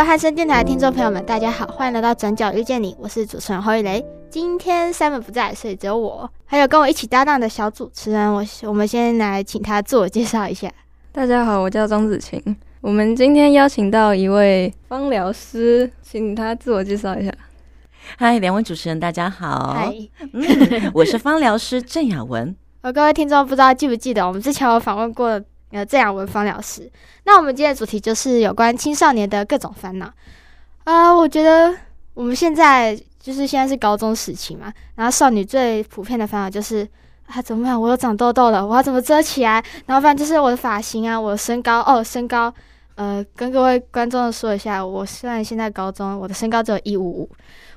位汉声电台的听众朋友们，大家好，欢迎来到转角遇见你，我是主持人侯玉雷。今天 Simon 不在，所以只有我，还有跟我一起搭档的小主持人。我我们先来请他自我介绍一下。大家好，我叫张子晴。我们今天邀请到一位芳疗师，请他自我介绍一下。嗨，两位主持人，大家好。嗨，嗯，我是芳疗师郑雅文。呃，各位听众不知道记不记得，我们之前有访问过。呃，这样文芳疗师。那我们今天的主题就是有关青少年的各种烦恼。呃，我觉得我们现在就是现在是高中时期嘛，然后少女最普遍的烦恼就是啊，怎么办？我又长痘痘了，我要怎么遮起来？然后反正就是我的发型啊，我的身高哦，身高。呃，跟各位观众说一下，我虽然现在高中，我的身高只有一五五。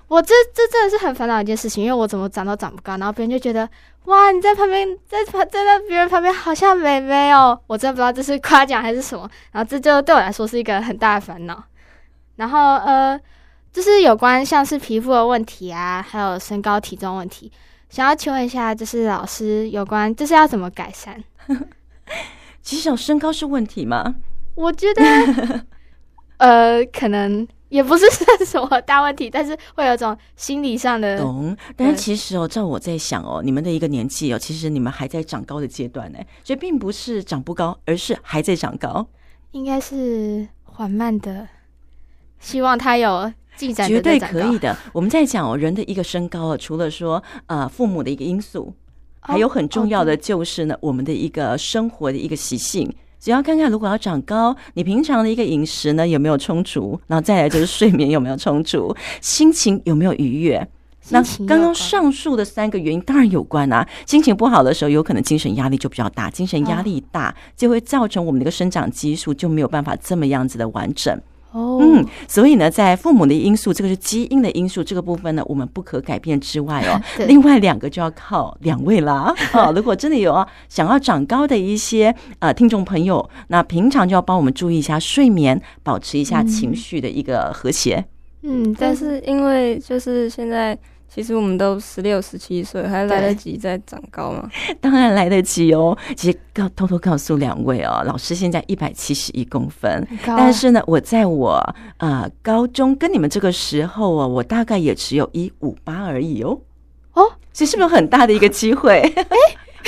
我这这真的是很烦恼一件事情，因为我怎么长都长不高，然后别人就觉得哇，你在旁边，在旁在那别人旁边好像美美哦，我真的不知道这是夸奖还是什么，然后这就对我来说是一个很大的烦恼。然后呃，就是有关像是皮肤的问题啊，还有身高体重问题，想要请问一下，就是老师有关就是要怎么改善？其实有身高是问题吗？我觉得呃，可能。也不是算什么大问题，但是会有种心理上的懂。但是其实哦，照我在想哦，你们的一个年纪哦，其实你们还在长高的阶段呢，所以并不是长不高，而是还在长高。应该是缓慢的，希望他有进展，绝对可以的。我们在讲哦，人的一个身高啊，除了说呃父母的一个因素，还有很重要的就是呢，我们的一个生活的一个习性。只要看看，如果要长高，你平常的一个饮食呢有没有充足？然后再来就是睡眠有没有充足，心情有没有愉悦？那刚刚上述的三个原因当然有关啊。心情不好的时候，有可能精神压力就比较大，精神压力大就会造成我们的一个生长激素就没有办法这么样子的完整。哦，嗯，所以呢，在父母的因素，这个是基因的因素，这个部分呢，我们不可改变之外哦，另外两个就要靠两位啦。啊，如果真的有想要长高的一些呃听众朋友，那平常就要帮我们注意一下睡眠，保持一下情绪的一个和谐。嗯，但是因为就是现在。其实我们都十六、十七岁，还来得及再长高吗？当然来得及哦。其实告偷偷告诉两位哦，老师现在一百七十一公分，啊、但是呢，我在我呃高中跟你们这个时候哦，我大概也只有一五八而已哦。哦，这是不是很大的一个机会？哎、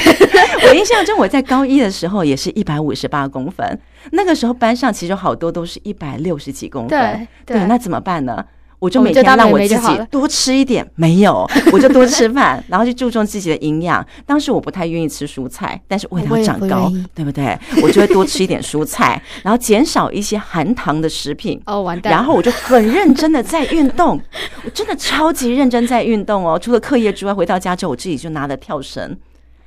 欸，我印象中我在高一的时候也是一百五十八公分，那个时候班上其实好多都是一百六十几公分。对对，对，那怎么办呢？我就每天让我自己多吃一点，没有，我就多吃饭，然后去注重自己的营养。当时我不太愿意吃蔬菜，但是为了长高，对不对？我就会多吃一点蔬菜，然后减少一些含糖的食品。哦，完蛋！然后我就很 认真的在运动，我真的超级认真在运动哦。除了课业之外，回到家之后，我自己就拿了跳绳，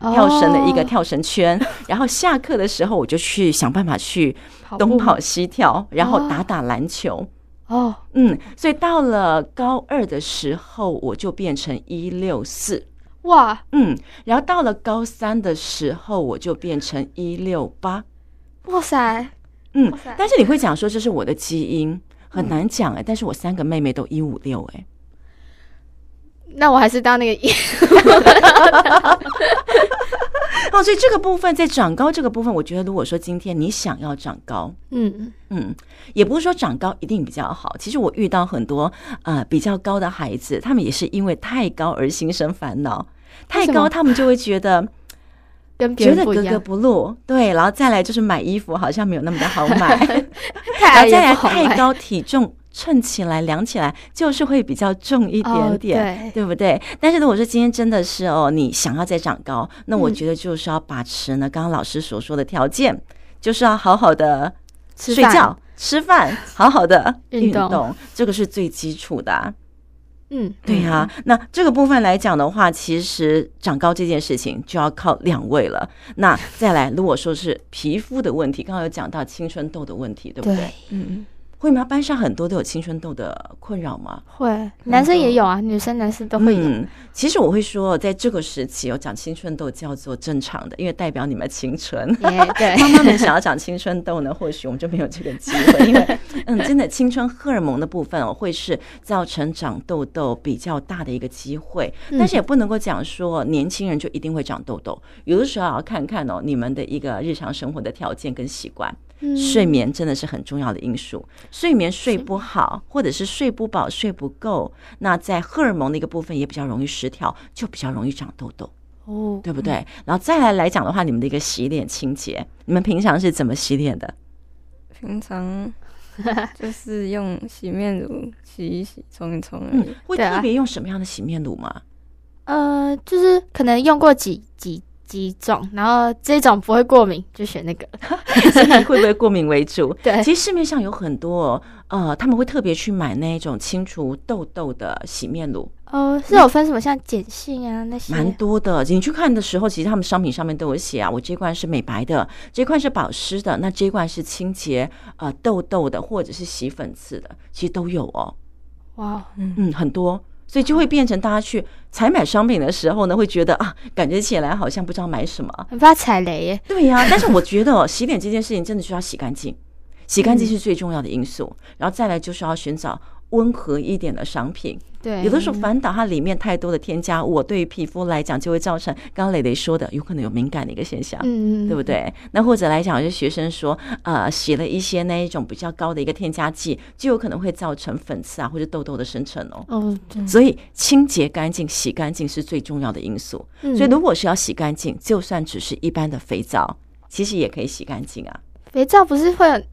跳绳的一个跳绳圈。然后下课的时候，我就去想办法去东跑西跳，然后打打篮球。哦，oh. 嗯，所以到了高二的时候，我就变成一六四，哇，嗯，然后到了高三的时候，我就变成一六八，哇塞，嗯，但是你会讲说这是我的基因，很难讲哎，嗯、但是我三个妹妹都一五六哎。那我还是当那个 一哦，所以这个部分在长高这个部分，我觉得如果说今天你想要长高，嗯嗯，也不是说长高一定比较好。其实我遇到很多呃比较高的孩子，他们也是因为太高而心生烦恼。太高，他们就会觉得跟觉得格格不入，对，然后再来就是买衣服好像没有那么的好买，然后再来太高体重。称起来量起来就是会比较重一点点，oh, 对，对不对？但是如果说今天真的是哦，你想要再长高，那我觉得就是要把持呢，刚刚老师所说的条件，嗯、就是要好好的睡觉、吃饭，好好的运动，这个是最基础的、啊。嗯，对呀、啊。那这个部分来讲的话，其实长高这件事情就要靠两位了。那再来，如果说是皮肤的问题，刚刚有讲到青春痘的问题，对不对？对嗯。会吗？班上很多都有青春痘的困扰吗？会，男生也有啊，女生、男生都会有。嗯，其实我会说，在这个时期，我长青春痘叫做正常的，因为代表你们青春。Yeah, 对，妈妈们想要长青春痘呢，或许我们就没有这个机会，因为 嗯，真的青春荷尔蒙的部分哦，会是造成长痘痘比较大的一个机会。但是也不能够讲说年轻人就一定会长痘痘，有的时候要看看哦，你们的一个日常生活的条件跟习惯。睡眠真的是很重要的因素，睡眠睡不好，或者是睡不饱、睡不够，那在荷尔蒙的一个部分也比较容易失调，就比较容易长痘痘，哦，对不对？然后再来来讲的话，你们的一个洗脸清洁，你们平常是怎么洗脸的？平常 就是用洗面乳洗一洗、冲一冲而已。会特别用什么样的洗面乳吗？呃，就是可能用过几几。几种，然后这种不会过敏，就选那个。所以会不会过敏为主？对，其实市面上有很多，呃，他们会特别去买那种清除痘痘的洗面乳。哦、呃，是有分什么，像碱性啊那些，蛮多的。你去看的时候，其实他们商品上面都有写啊，我这罐是美白的，这罐是保湿的，那这罐是清洁呃痘痘的，或者是洗粉刺的，其实都有哦。哇，嗯嗯，很多。所以就会变成大家去采买商品的时候呢，会觉得啊，感觉起来好像不知道买什么，很怕踩雷耶。对呀、啊，但是我觉得洗脸这件事情真的需要洗干净，洗干净是最重要的因素，然后再来就是要寻找温和一点的商品。对，有的时候反倒它里面太多的添加物，对于皮肤来讲就会造成刚刚蕾蕾说的，有可能有敏感的一个现象，嗯，对不对？那或者来讲，有些学生说，呃，洗了一些那一种比较高的一个添加剂，就有可能会造成粉刺啊或者痘痘的生成哦。哦，所以清洁干净、洗干净是最重要的因素。嗯，所以如果是要洗干净，就算只是一般的肥皂，其实也可以洗干净啊。肥皂不是会？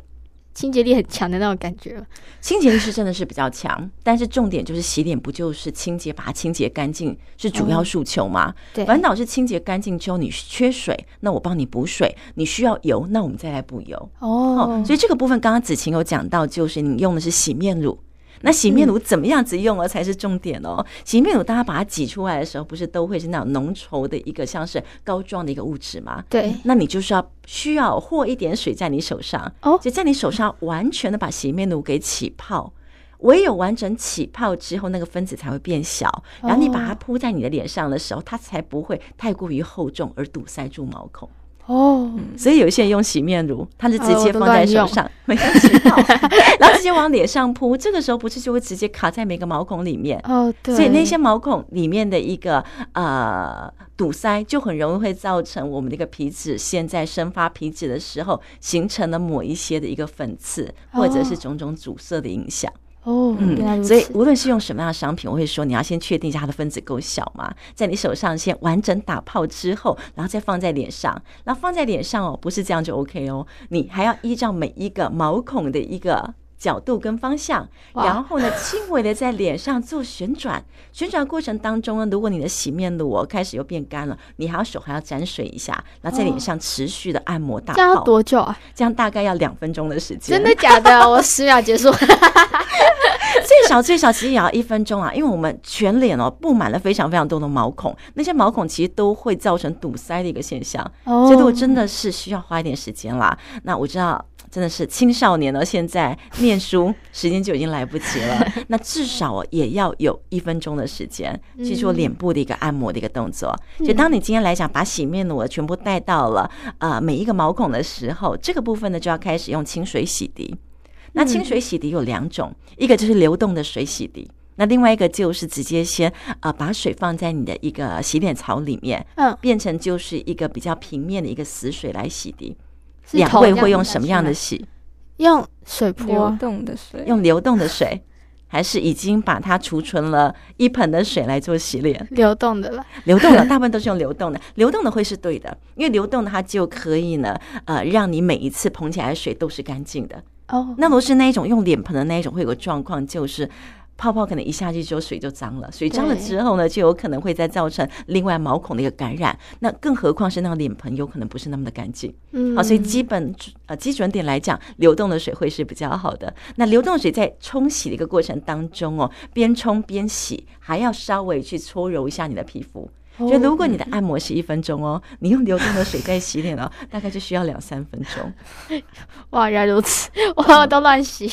清洁力很强的那种感觉，清洁力是真的是比较强，但是重点就是洗脸不就是清洁，把它清洁干净是主要诉求吗？嗯、对，反倒是清洁干净之后，你缺水，那我帮你补水；你需要油，那我们再来补油。哦，所以这个部分刚刚子晴有讲到，就是你用的是洗面乳。那洗面乳怎么样子用啊才是重点哦？洗面乳大家把它挤出来的时候，不是都会是那种浓稠的一个像是膏状的一个物质吗？对，那你就是要需要和一点水在你手上，哦，就在你手上完全的把洗面乳给起泡，唯有完整起泡之后，那个分子才会变小，然后你把它铺在你的脸上的时候，它才不会太过于厚重而堵塞住毛孔。哦，所以有些人用洗面乳，他是直接放在手上，没有洗泡，然后直接往脸上扑，这个时候不是就会直接卡在每个毛孔里面？哦，对，所以那些毛孔里面的一个呃堵塞，就很容易会造成我们的一个皮脂现在生发皮脂的时候，形成了某一些的一个粉刺，或者是种种阻塞的影响。哦，嗯，所以无论是用什么样的商品，我会说你要先确定一下它的分子够小嘛，在你手上先完整打泡之后，然后再放在脸上，然后放在脸上哦，不是这样就 OK 哦，你还要依照每一个毛孔的一个。角度跟方向，然后呢，轻微的在脸上做旋转。旋转过程当中呢，如果你的洗面乳哦开始又变干了，你还要手还要沾水一下，然后在脸上持续的按摩打泡。这样要多久啊？这样大概要两分钟的时间。真的假的？我十秒结束。最少最少其实也要一分钟啊，因为我们全脸哦布满了非常非常多的毛孔，那些毛孔其实都会造成堵塞的一个现象。哦，所以我真的是需要花一点时间啦。那我知道。真的是青少年了，现在念书时间就已经来不及了。那至少也要有一分钟的时间去做脸部的一个按摩的一个动作。就当你今天来讲，把洗面乳全部带到了呃每一个毛孔的时候，这个部分呢就要开始用清水洗涤。那清水洗涤有两种，一个就是流动的水洗涤，那另外一个就是直接先呃把水放在你的一个洗脸槽里面，嗯，变成就是一个比较平面的一个死水来洗涤。两位会用什么样的洗？用水泼，流动的水，用流动的水，还是已经把它储存了一盆的水来做洗脸？流动的了，流动的大部分都是用流动的，流动的会是对的，因为流动的它就可以呢，呃，让你每一次捧起来的水都是干净的。哦，那如果是那一种用脸盆的那一种，会有个状况就是。泡泡可能一下去之后水就脏了，水脏了之后呢，就有可能会再造成另外毛孔的一个感染。那更何况是那个脸盆有可能不是那么的干净。嗯，好，所以基本呃基准点来讲，流动的水会是比较好的。那流动水在冲洗的一个过程当中哦，边冲边洗，还要稍微去搓揉一下你的皮肤。就如果你的按摩是一分钟哦，你用流动的水在洗脸哦，大概就需要两三分钟。哇，原来如此，我都乱洗。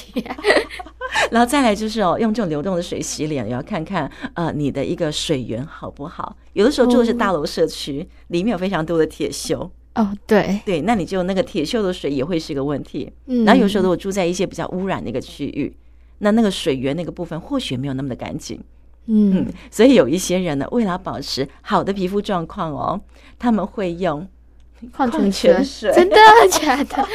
然后再来就是哦，用这种流动的水洗脸，也要看看呃你的一个水源好不好。有的时候住的是大楼社区，里面有非常多的铁锈哦，对对，那你就那个铁锈的水也会是一个问题。嗯，然后有时候如果住在一些比较污染的一个区域，那那个水源那个部分或许没有那么的干净。嗯，所以有一些人呢，为了保持好的皮肤状况哦，他们会用矿泉水。真的 假的？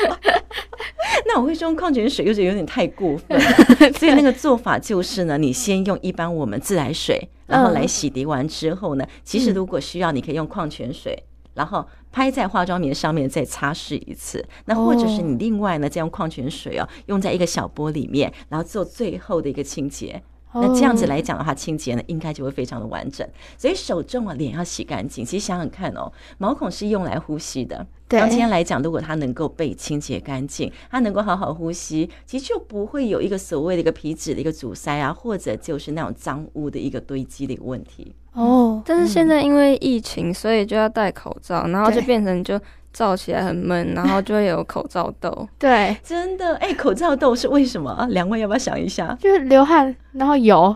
那我会说矿泉水，又是有点太过分。所以那个做法就是呢，你先用一般我们自来水，然后来洗涤完之后呢，其实如果需要，你可以用矿泉水，然后拍在化妆棉上面再擦拭一次。那或者是你另外呢，再用矿泉水哦，用在一个小钵里面，然后做最后的一个清洁。那这样子来讲的话，清洁呢应该就会非常的完整。所以手重啊，脸要洗干净。其实想想看哦，毛孔是用来呼吸的。对，当今天来讲，如果它能够被清洁干净，它能够好好呼吸，其实就不会有一个所谓的一个皮脂的一个阻塞啊，或者就是那种脏污的一个堆积的一个问题。哦，但是现在因为疫情，所以就要戴口罩，然后就变成就。罩起来很闷，然后就会有口罩痘。对，真的，哎、欸，口罩痘是为什么？两位要不要想一下？就是流汗，然后油，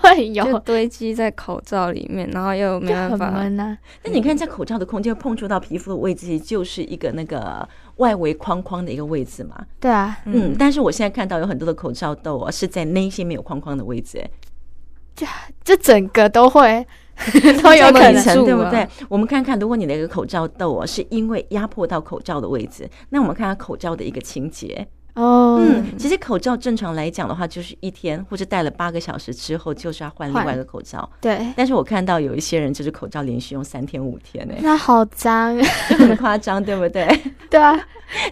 会 油就堆积在口罩里面，然后又没办法闷啊。那你看，在口罩的空间碰触到皮肤的位置，就是一个那个外围框框的一个位置嘛。对啊，嗯。但是我现在看到有很多的口罩痘啊，是在那些没有框框的位置，哎，就就整个都会。都有可能，对不对？我们看看，如果你的一个口罩痘啊，是因为压迫到口罩的位置，那我们看看口罩的一个清洁。哦，嗯，其实口罩正常来讲的话，就是一天或者戴了八个小时之后，就是要换另外一个口罩。对，但是我看到有一些人就是口罩连续用三天五天呢，那好脏，很夸张，对不对？对啊，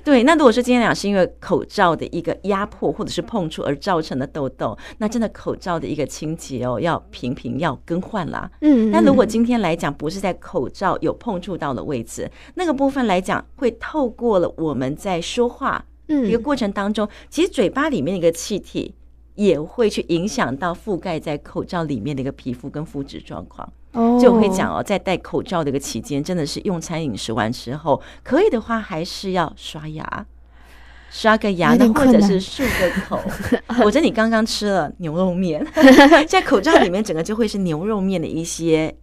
对。那如果说今天讲是因为口罩的一个压迫或者是碰触而造成的痘痘，那真的口罩的一个清洁哦，要频频要更换啦。嗯，那如果今天来讲不是在口罩有碰触到的位置，那个部分来讲会透过了我们在说话。嗯，一个过程当中，其实嘴巴里面的一个气体也会去影响到覆盖在口罩里面的一个皮肤跟肤质状况。哦，就我会讲哦，在戴口罩的一个期间，真的是用餐饮食完之后，可以的话还是要刷牙，刷个牙呢，或者是漱个口。我觉得你刚刚吃了牛肉面，在口罩里面整个就会是牛肉面的一些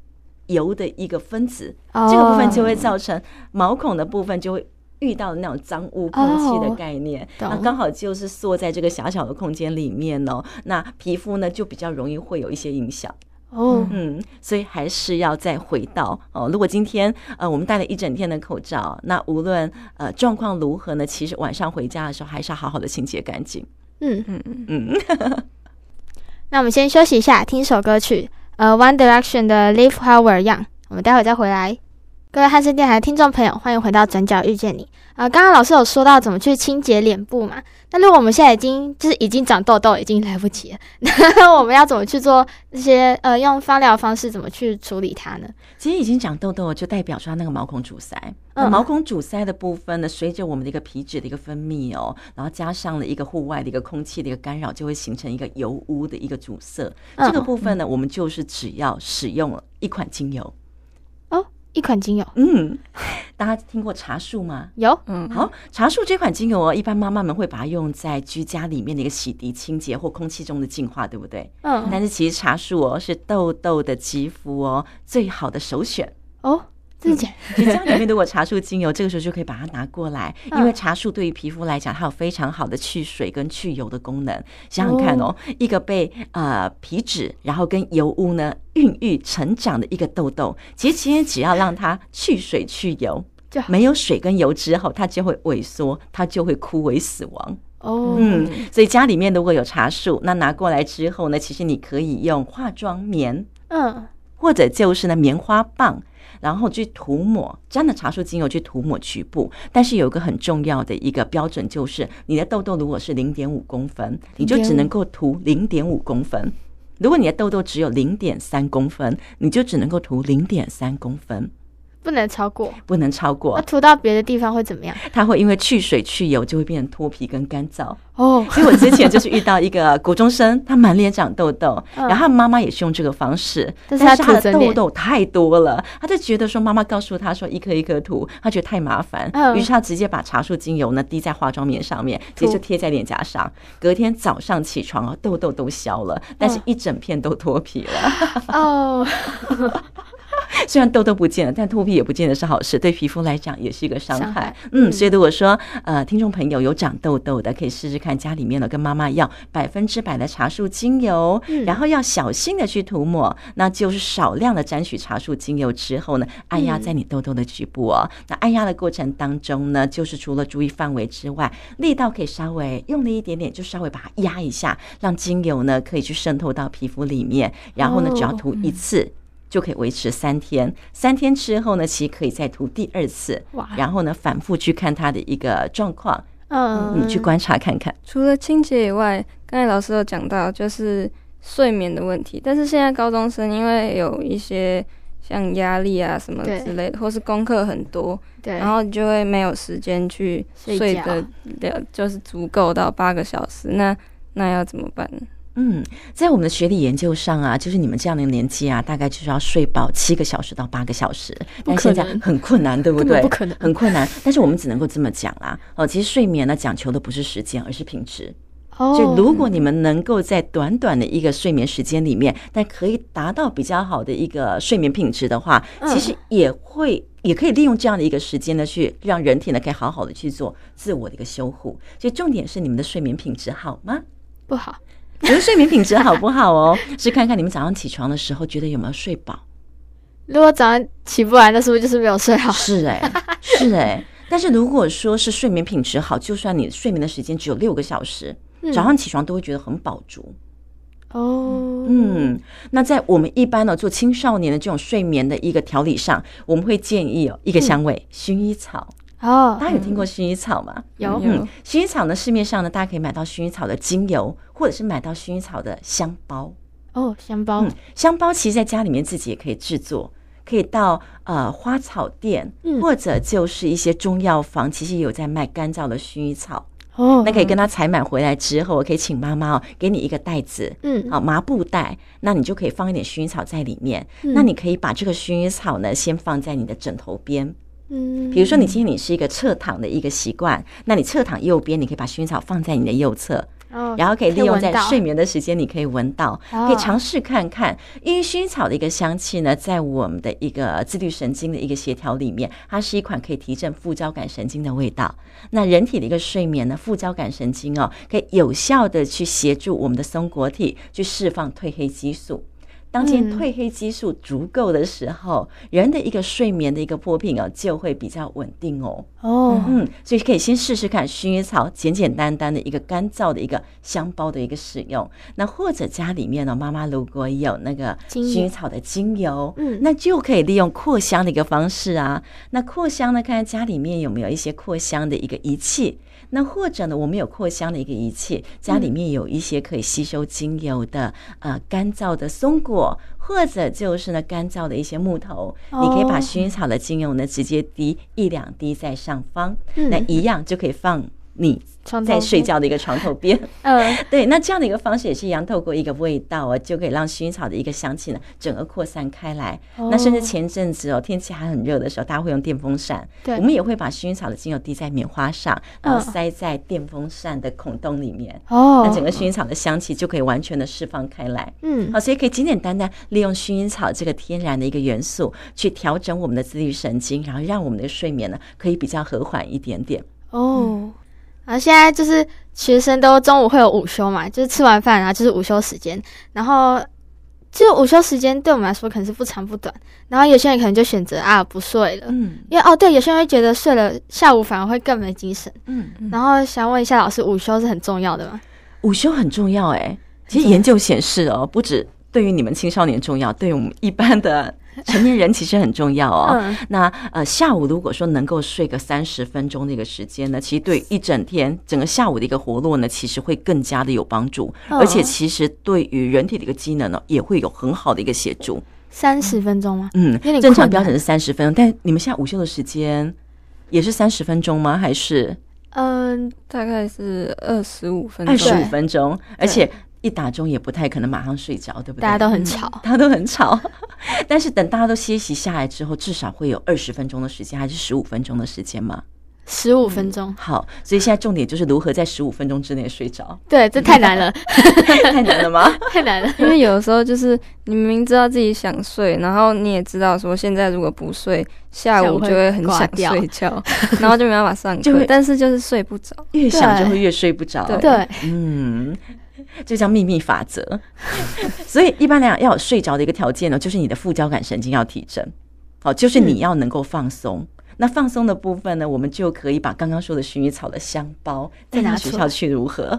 油的一个分子，这个部分就会造成毛孔的部分就会。遇到的那种脏污空气的概念，oh, 那刚好就是缩在这个狭小的空间里面哦。那皮肤呢就比较容易会有一些影响哦。Oh. 嗯，所以还是要再回到哦。如果今天呃我们戴了一整天的口罩，那无论呃状况如何呢，其实晚上回家的时候还是要好好的清洁干净。嗯嗯嗯嗯。那我们先休息一下，听首歌曲，呃，One Direction 的 Live We're Young。我们待会再回来。各位汉声电台的听众朋友，欢迎回到《转角遇见你》啊、呃！刚刚老师有说到怎么去清洁脸部嘛？那如果我们现在已经就是已经长痘痘，已经来不及了，那我们要怎么去做这些呃用芳疗方式怎么去处理它呢？其实已经长痘痘，就代表说它那个毛孔阻塞。那毛孔阻塞的部分呢，随着我们的一个皮脂的一个分泌哦，然后加上了一个户外的一个空气的一个干扰，就会形成一个油污的一个阻塞。这个部分呢，我们就是只要使用了一款精油。一款精油，嗯，大家听过茶树吗？有，嗯，好，茶树这款精油哦，一般妈妈们会把它用在居家里面的一个洗涤、清洁或空气中的净化，对不对？嗯，但是其实茶树哦，是痘痘的肌肤哦最好的首选哦。自己 你家里面如果茶树精油，这个时候就可以把它拿过来，因为茶树对于皮肤来讲，它有非常好的去水跟去油的功能。想想看哦，一个被呃皮脂然后跟油污呢孕育成长的一个痘痘，其实今天只要让它去水去油，没有水跟油之后，它就会萎缩，它就会枯萎死亡。哦，嗯，所以家里面如果有茶树，那拿过来之后呢，其实你可以用化妆棉，嗯，或者就是呢棉花棒。然后去涂抹，沾了茶树精油去涂抹局部。但是有一个很重要的一个标准，就是你的痘痘如果是零点五公分，你就只能够涂零点五公分；如果你的痘痘只有零点三公分，你就只能够涂零点三公分。不能超过，不能超过。那涂到别的地方会怎么样？它会因为去水去油，就会变成脱皮跟干燥。哦，所以我之前就是遇到一个国中生，他满脸长痘痘，然后他妈妈也是用这个方式，但是他的痘痘太多了，他就觉得说妈妈告诉他说一颗一颗涂，他觉得太麻烦，于是他直接把茶树精油呢滴在化妆棉上面，直接就贴在脸颊上。隔天早上起床啊，痘痘都消了，但是一整片都脱皮了。哦。虽然痘痘不见了，但脱皮也不见得是好事，对皮肤来讲也是一个伤害。嗯，所以如果说呃，听众朋友有长痘痘的，可以试试看家里面呢跟妈妈要百分之百的茶树精油，然后要小心的去涂抹，那就是少量的沾取茶树精油之后呢，按压在你痘痘的局部哦。那按压的过程当中呢，就是除了注意范围之外，力道可以稍微用力一点点，就稍微把它压一下，让精油呢可以去渗透到皮肤里面，然后呢只要涂一次。就可以维持三天，三天之后呢，其实可以再涂第二次，哇，然后呢，反复去看它的一个状况，嗯，你去观察看看。除了清洁以外，刚才老师有讲到就是睡眠的问题，但是现在高中生因为有一些像压力啊什么之类的，或是功课很多，对，然后就会没有时间去睡得了，就是足够到八个小时，那那要怎么办呢？嗯，在我们的学理研究上啊，就是你们这样的年纪啊，大概就是要睡饱七个小时到八个小时，但现在很困难，对不对？不可能，很困难。但是我们只能够这么讲啦。哦，其实睡眠呢，讲求的不是时间，而是品质。哦，就如果你们能够在短短的一个睡眠时间里面，但可以达到比较好的一个睡眠品质的话，其实也会也可以利用这样的一个时间呢，去让人体呢可以好好的去做自我的一个修护。所以重点是你们的睡眠品质好吗？不好。觉得睡眠品质好不好哦？是看看你们早上起床的时候觉得有没有睡饱。如果早上起不来，那是不是就是没有睡好？是哎、欸，是哎、欸。但是如果说是睡眠品质好，就算你睡眠的时间只有六个小时，早上起床都会觉得很饱足。哦，嗯，那在我们一般呢做青少年的这种睡眠的一个调理上，我们会建议哦一个香味，薰衣草。哦，大家有听过薰衣草吗？有，嗯，薰衣草呢，市面上呢，大家可以买到薰衣草的精油，或者是买到薰衣草的香包。哦，香包，嗯，香包其实在家里面自己也可以制作，可以到呃花草店，或者就是一些中药房，其实也有在卖干燥的薰衣草。哦，那可以跟他采买回来之后，我可以请妈妈哦，给你一个袋子，嗯，好麻布袋，那你就可以放一点薰衣草在里面。那你可以把这个薰衣草呢，先放在你的枕头边。嗯，比如说你今天你是一个侧躺的一个习惯，那你侧躺右边，你可以把薰衣草放在你的右侧，然后可以利用在睡眠的时间，你可以闻到，可以尝试看看。因为薰衣草的一个香气呢，在我们的一个自律神经的一个协调里面，它是一款可以提振副交感神经的味道。那人体的一个睡眠呢，副交感神经哦，可以有效的去协助我们的松果体去释放褪黑激素。当今褪黑激素足够的时候，嗯、人的一个睡眠的一个波频哦，就会比较稳定哦。哦，嗯，所以可以先试试看薰衣草，简简单单的一个干燥的一个香包的一个使用。那或者家里面呢，妈妈如果有那个薰衣草的精油，嗯，那就可以利用扩香的一个方式啊。那扩香呢，看看家里面有没有一些扩香的一个仪器。那或者呢，我们有扩香的一个仪器，家里面有一些可以吸收精油的呃干燥的松果，或者就是呢干燥的一些木头，你可以把薰衣草的精油呢直接滴一两滴在上方，那一样就可以放你。在睡觉的一个床头边，嗯，对，那这样的一个方式也是一样，透过一个味道啊，就可以让薰衣草的一个香气呢，整个扩散开来。那甚至前阵子哦，天气还很热的时候，大家会用电风扇，对，我们也会把薰衣草的精油滴在棉花上，然后塞在电风扇的孔洞里面，哦，那整个薰衣草的香气就可以完全的释放开来。嗯，好，所以可以简简单单利用薰衣草这个天然的一个元素，去调整我们的自律神经，然后让我们的睡眠呢，可以比较和缓一点点。哦。然后现在就是学生都中午会有午休嘛，就是吃完饭然后就是午休时间，然后就午休时间对我们来说可能是不长不短，然后有些人可能就选择啊不睡了，嗯，因为哦对，有些人会觉得睡了下午反而会更没精神，嗯，然后想问一下老师，午休是很重要的吗？午休很重要哎，其实研究显示哦，不止对于你们青少年重要，对于我们一般的成年人其实很重要哦。嗯、那呃，下午如果说能够睡个三十分钟的一个时间呢，其实对一整天整个下午的一个活络呢，其实会更加的有帮助，嗯、而且其实对于人体的一个机能呢，也会有很好的一个协助。三十分钟吗？嗯，正常标准是三十分钟，但你们现在午休的时间也是三十分钟吗？还是？嗯，大概是二十五分钟。二十五分钟，而且一打钟也不太可能马上睡着，对不对？大家都很吵，大家都很吵。但是等大家都歇息下来之后，至少会有二十分钟的时间，还是十五分钟的时间吗？十五分钟，好，所以现在重点就是如何在十五分钟之内睡着。对，这太难了，太难了吗？太难了，因为有的时候就是你明明知道自己想睡，然后你也知道说现在如果不睡，下午就会很想睡觉，然后就没办法上课，但是就是睡不着，越想就会越睡不着。对，嗯，这叫秘密法则。所以一般来讲，要有睡着的一个条件呢，就是你的副交感神经要提振，好，就是你要能够放松。那放松的部分呢，我们就可以把刚刚说的薰衣草的香包带到学校去，如何？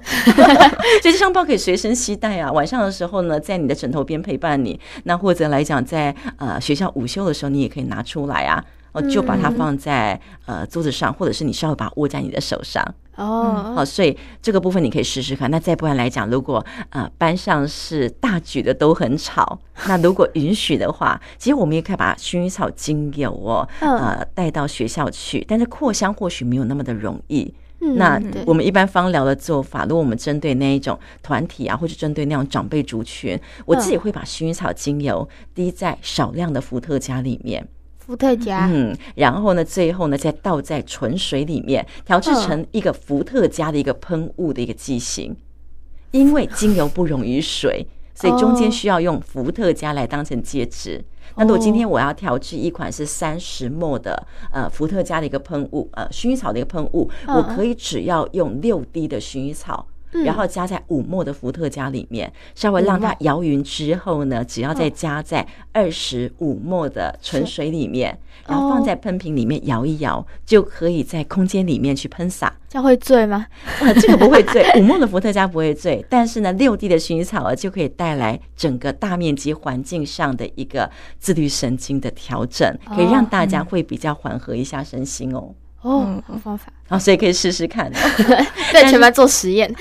这 些香包可以随身携带啊。晚上的时候呢，在你的枕头边陪伴你。那或者来讲，在呃学校午休的时候，你也可以拿出来啊。哦就把它放在呃桌子上，或者是你稍微把它握在你的手上哦。好，所以这个部分你可以试试看。那再不然来讲，如果呃班上是大举的都很吵，那如果允许的话，其实我们也可以把薰衣草精油哦呃带到学校去。但是扩香或许没有那么的容易。那我们一般芳疗的做法，如果我们针对那一种团体啊，或者针对那种长辈族群，我自己会把薰衣草精油滴在少量的伏特加里面。伏特加，嗯，然后呢，最后呢，再倒在纯水里面，调制成一个伏特加的一个喷雾的一个剂型。因为精油不溶于水，所以中间需要用伏特加来当成介质。那如果今天我要调制一款是三十 ml 的呃伏特加的一个喷雾，呃薰衣草的一个喷雾，我可以只要用六滴的薰衣草。然后加在五末的伏特加里面，稍微让它摇匀之后呢，只要再加在二十五末的纯水里面，然后放在喷瓶里面摇一摇，就可以在空间里面去喷洒。这样会醉吗？呃，这个不会醉，五末的伏特加不会醉，但是呢，六滴的薰衣草啊，就可以带来整个大面积环境上的一个自律神经的调整，可以让大家会比较缓和一下身心哦。哦，好方法，好，所以可以试试看，在全班做实验。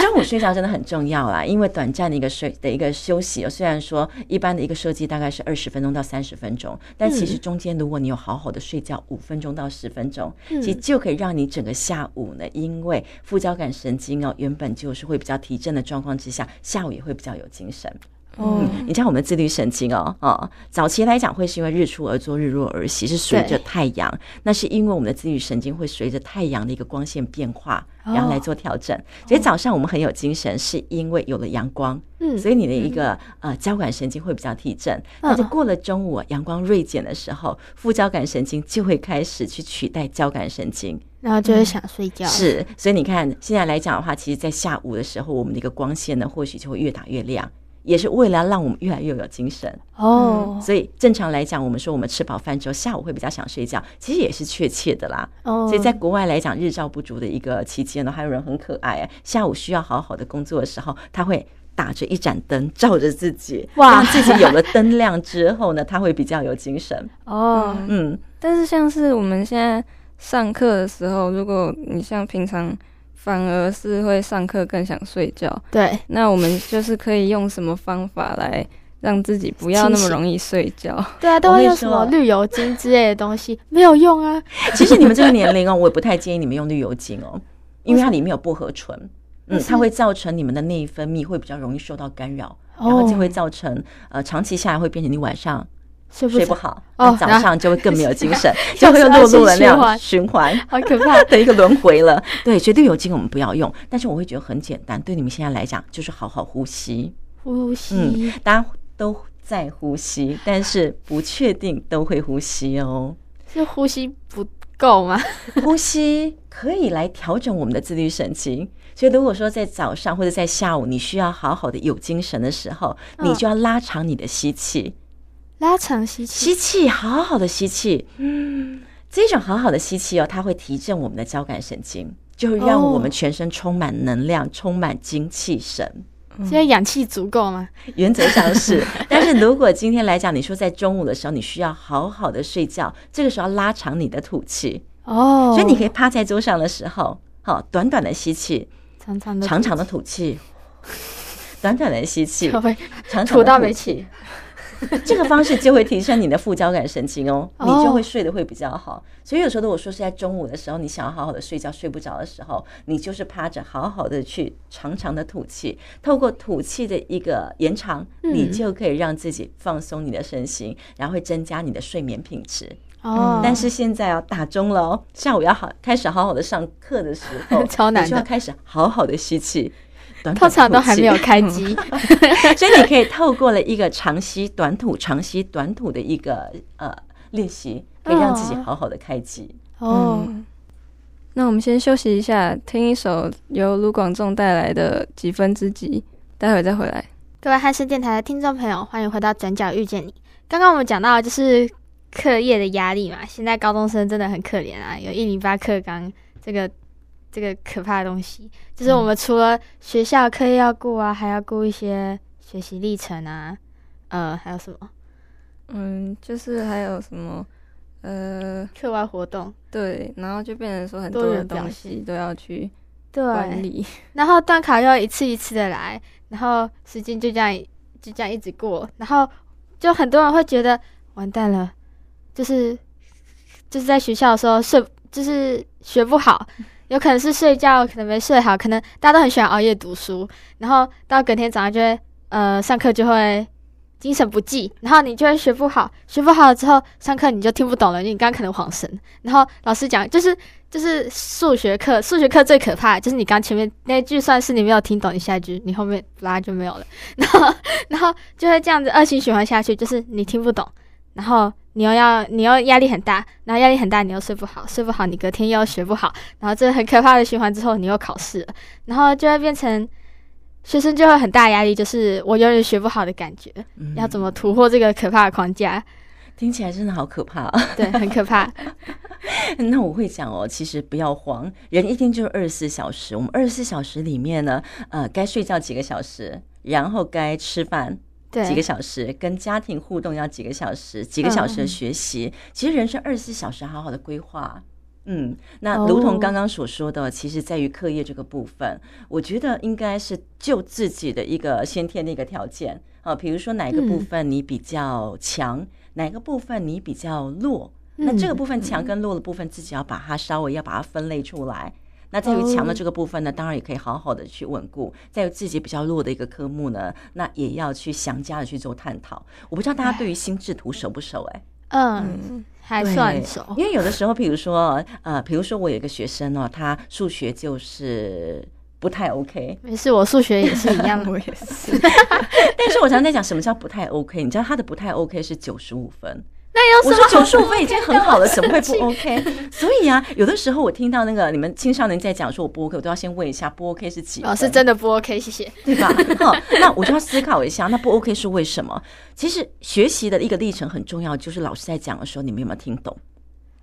中午睡觉真的很重要啦，因为短暂的一个睡的一个休息，虽然说一般的一个设计大概是二十分钟到三十分钟，但其实中间如果你有好好的睡觉五分钟到十分钟，其实就可以让你整个下午呢，因为副交感神经哦原本就是会比较提振的状况之下，下午也会比较有精神。嗯，你像我们的自律神经哦，哦，早期来讲会是因为日出而作，日落而息，是随着太阳。那是因为我们的自律神经会随着太阳的一个光线变化，然后来做调整。所以早上我们很有精神，是因为有了阳光。嗯，所以你的一个呃交感神经会比较提振。但是过了中午，阳光锐减的时候，副交感神经就会开始去取代交感神经，然后就会想睡觉。是，所以你看现在来讲的话，其实，在下午的时候，我们的一个光线呢，或许就会越打越亮。也是为了让我们越来越有精神哦、嗯，所以正常来讲，我们说我们吃饱饭之后下午会比较想睡觉，其实也是确切的啦。哦，所以在国外来讲，日照不足的一个期间呢，还有人很可爱，下午需要好好的工作的时候，他会打着一盏灯照着自己，哇，让自己有了灯亮之后呢，他会比较有精神。哦，嗯，但是像是我们现在上课的时候，如果你像平常。反而是会上课更想睡觉。对，那我们就是可以用什么方法来让自己不要那么容易睡觉？对啊，都会用什么绿油精之类的东西，没有用啊。其实你们这个年龄哦，我也不太建议你们用绿油精哦，因为它里面有薄荷醇，嗯，它会造成你们的内分泌会比较容易受到干扰，然后就会造成呃长期下来会变成你晚上。睡不好，哦，早上就会更没有精神，就会有落入能量循环，好可怕 的一个轮回了。对，绝对有精我们不要用，但是我会觉得很简单。对你们现在来讲，就是好好呼吸，呼吸。嗯，大家都在呼吸，但是不确定都会呼吸哦。是呼吸不够吗？呼吸可以来调整我们的自律神经。所以如果说在早上或者在下午，你需要好好的有精神的时候，你就要拉长你的吸气。拉长吸气，吸气，好好的吸气。嗯，这种好好的吸气哦，它会提振我们的交感神经，就会让我们全身充满能量，哦、充满精气神。现在氧气足够吗？原则上是，但是如果今天来讲，你说在中午的时候，你需要好好的睡觉，这个时候要拉长你的吐气哦，所以你可以趴在桌上的时候，好，短短的吸气，长长的长长的吐气，短短的吸气，长吐到没气。这个方式就会提升你的副交感神经哦，你就会睡得会比较好。所以有时候如果说是在中午的时候，你想要好好的睡觉睡不着的时候，你就是趴着好好的去长长的吐气，透过吐气的一个延长，你就可以让自己放松你的身心，然后会增加你的睡眠品质。哦，但是现在要打钟了哦，下午要好开始好好的上课的时候，超难的，你就要开始好好的吸气。通常都还没有开机，所以你可以透过了一个长吸短吐、长吸短吐的一个呃练习，可以让自己好好的开机。哦、嗯，那我们先休息一下，听一首由卢广仲带来的《几分之几》，待会再回来。各位汉声电台的听众朋友，欢迎回到《转角遇见你》。刚刚我们讲到就是课业的压力嘛，现在高中生真的很可怜啊，有一零八课纲这个。这个可怕的东西，就是我们除了学校课业要顾啊，还要顾一些学习历程啊，呃，还有什么？嗯，就是还有什么，呃，课外活动。对，然后就变成说很多的东西都要去管理，然后段考又一次一次的来，然后时间就这样就这样一直过，然后就很多人会觉得完蛋了，就是就是在学校的时候睡，就是学不好。有可能是睡觉，可能没睡好，可能大家都很喜欢熬夜读书，然后到隔天早上就会，呃，上课就会精神不济，然后你就会学不好，学不好了之后上课你就听不懂了，你刚可能恍神，然后老师讲就是就是数学课，数学课最可怕就是你刚前面那句算是你没有听懂，你下一句你后面拉就没有了，然后 然后就会这样子恶性循环下去，就是你听不懂，然后。你又要，你又压力很大，然后压力很大，你又睡不好，睡不好，你隔天又学不好，然后这很可怕的循环之后，你又考试了，然后就会变成学生就会很大压力，就是我永远学不好的感觉，嗯、要怎么突破这个可怕的框架？听起来真的好可怕啊！对，很可怕。那我会讲哦，其实不要慌，人一天就是二十四小时，我们二十四小时里面呢，呃，该睡觉几个小时，然后该吃饭。几个小时跟家庭互动要几个小时，几个小时的学习，嗯、其实人生二十四小时好好的规划。嗯，那如同刚刚所说的，哦、其实在于课业这个部分，我觉得应该是就自己的一个先天的一个条件。啊，比如说哪个部分你比较强，嗯、哪个部分你比较弱，嗯、那这个部分强跟弱的部分，自己要把它稍微要把它分类出来。那在于强的这个部分呢，当然也可以好好的去稳固；在于自己比较弱的一个科目呢，那也要去详加的去做探讨。我不知道大家对于心智图熟不熟？哎，嗯，还算熟。因为有的时候，比如说，呃，比如说我有一个学生哦，他数学就是不太 OK。没事，我数学也是一样，我也是。但是我常常在讲什么叫不太 OK？你知道他的不太 OK 是九十五分。那我说九十五分已经很好了，怎么会不 OK？所以啊，有的时候我听到那个你们青少年在讲说我不 OK，我都要先问一下不 OK 是几分？哦，是真的不 OK，谢谢，对吧？好，那我就要思考一下，那不 OK 是为什么？其实学习的一个历程很重要，就是老师在讲的时候，你们有没有听懂？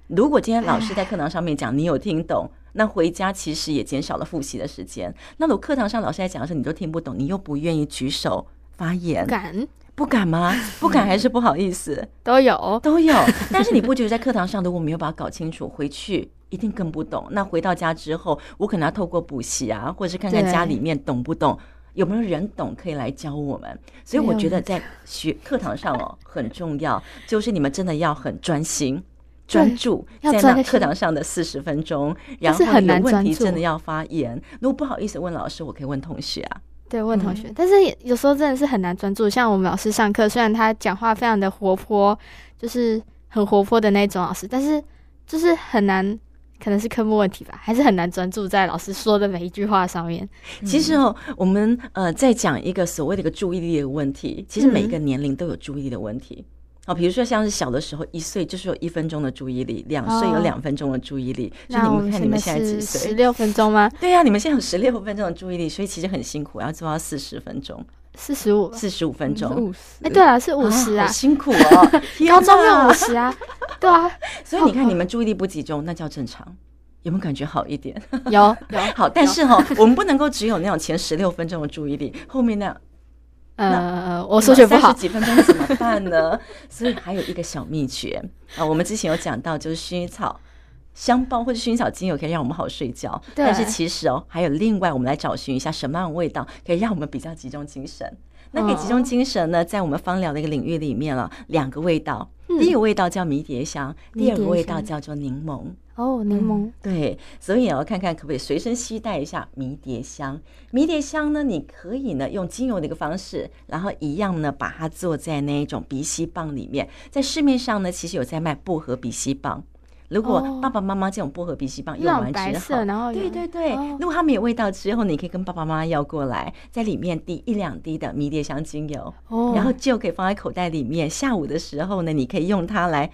如果今天老师在课堂上面讲，你有听懂，那回家其实也减少了复习的时间。那如果课堂上老师在讲的时候，你都听不懂，你又不愿意举手发言，敢？不敢吗？不敢还是不好意思？都有，都有。但是你不觉得在课堂上，如果没有把它搞清楚，回去一定更不懂。那回到家之后，我可能要透过补习啊，或者是看看家里面懂不懂，有没有人懂可以来教我们。所以我觉得在学课堂上哦很重要，就是你们真的要很专心、专注在那课堂上的四十分钟，然后有问题真的要发言。如果不好意思问老师，我可以问同学啊。对，问同学，嗯、但是有时候真的是很难专注。像我们老师上课，虽然他讲话非常的活泼，就是很活泼的那种老师，但是就是很难，可能是科目问题吧，还是很难专注在老师说的每一句话上面。其实哦，我们呃在讲一个所谓的一个注意力的问题，其实每一个年龄都有注意力的问题。哦，比如说像是小的时候，一岁就是有一分钟的注意力，两岁有两分钟的注意力。所以你们看，你们现在几岁？十六分钟吗？对呀，你们现在有十六分钟的注意力，所以其实很辛苦，要做到四十分钟，四十五，四十五分钟。五十？哎，对啊，是五十啊，辛苦哦。高中有五十啊，对啊。所以你看，你们注意力不集中，那叫正常。有没有感觉好一点？有有 好，但是哈，我们不能够只有那种前十六分钟的注意力，后面那呃，我数学不好，几分钟怎么办呢？所以还有一个小秘诀啊，我们之前有讲到，就是薰衣草香包或者薰衣草精油可以让我们好睡觉。但是其实哦，还有另外，我们来找寻一下什么样的味道可以让我们比较集中精神。那可以集中精神呢，在我们芳疗的一个领域里面了，两个味道，第一个味道叫迷迭香，第二个味道叫做柠檬。哦，柠檬。对，所以也要看看可不可以随身携带一下迷迭香。迷迭香呢，你可以呢用精油的一个方式，然后一样呢把它做在那一种鼻吸棒里面，在市面上呢其实有在卖薄荷鼻吸棒。如果爸爸妈妈这种薄荷鼻吸棒用完之后，然后对对对，如果它没有味道之后，你可以跟爸爸妈妈要过来，在里面滴一两滴的迷迭香精油，然后就可以放在口袋里面。下午的时候呢，你可以用它来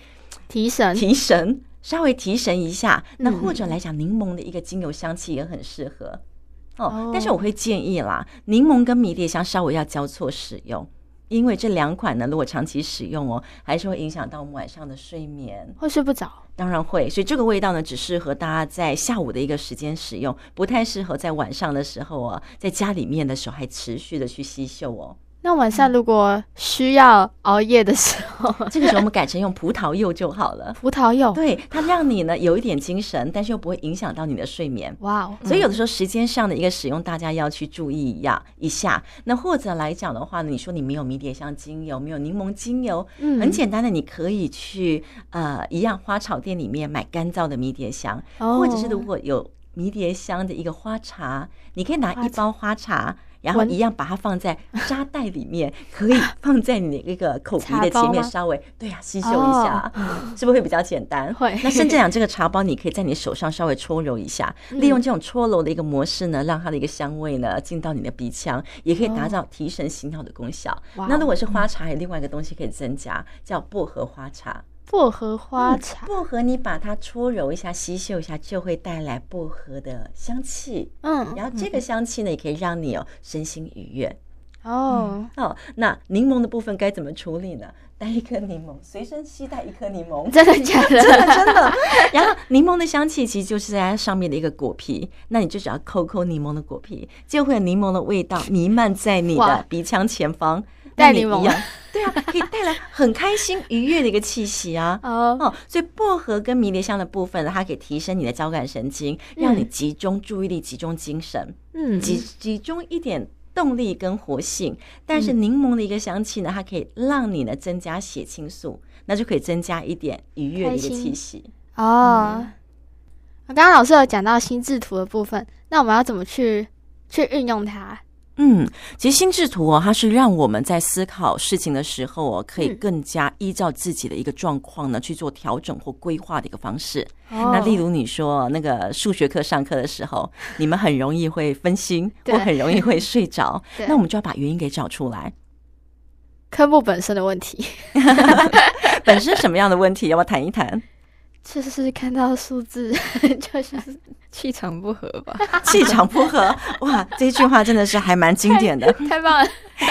提神，提神，稍微提神一下。那或者来讲，柠檬的一个精油香气也很适合哦。但是我会建议啦，柠檬跟迷迭香稍微要交错使用。因为这两款呢，如果长期使用哦，还是会影响到我们晚上的睡眠，会睡不着。当然会，所以这个味道呢，只适合大家在下午的一个时间使用，不太适合在晚上的时候哦，在家里面的时候还持续的去吸嗅哦。那晚上如果需要熬夜的时候，这个时候我们改成用葡萄柚就好了。葡萄柚，对，它让你呢有一点精神，但是又不会影响到你的睡眠。哇哦！所以有的时候时间上的一个使用，大家要去注意一下一下。那或者来讲的话呢，你说你没有迷迭香精油，没有柠檬精油，嗯，很简单的，你可以去呃一样花草店里面买干燥的迷迭香，或者是如果有迷迭香的一个花茶，你可以拿一包花茶。然后一样把它放在扎袋里面，可以放在你那个口鼻的前面，稍微对呀、啊，吸嗅一下，是不是会比较简单？会。那甚至讲这个茶包，你可以在你手上稍微搓揉一下，利用这种搓揉的一个模式呢，让它的一个香味呢进到你的鼻腔，也可以达到提神醒脑的功效。那如果是花茶，还有另外一个东西可以增加，叫薄荷花茶。薄荷花茶，薄荷你把它搓揉一下，吸嗅一下，就会带来薄荷的香气。嗯，然后这个香气呢，也可以让你哦身心愉悦。哦，哦，那柠檬的部分该怎么处理呢？带一颗柠檬，随身携带一颗柠檬，真的假的？真的真的。然后柠檬的香气其实就是在它上面的一个果皮，那你就只要抠抠柠檬的果皮，就会有柠檬的味道弥漫在你的鼻腔前方。带柠檬，对啊，可以带来很开心愉悦的一个气息啊！哦，所以薄荷跟迷迭香的部分呢，它可以提升你的交感神经，让你集中注意力、集中精神，嗯，集集中一点动力跟活性。但是柠檬的一个香气呢，它可以让你呢增加血清素，那就可以增加一点愉悦的一个气息。哦，我刚刚老师有讲到心智图的部分，那我们要怎么去去运用它？嗯，其实心智图哦，它是让我们在思考事情的时候哦，可以更加依照自己的一个状况呢去做调整或规划的一个方式。哦、那例如你说那个数学课上课的时候，你们很容易会分心，或很容易会睡着，那我们就要把原因给找出来。科目本身的问题，本身什么样的问题？要不要谈一谈？就是看到数字，就是 气场不合吧？气场不合，哇，这句话真的是还蛮经典的，太棒了。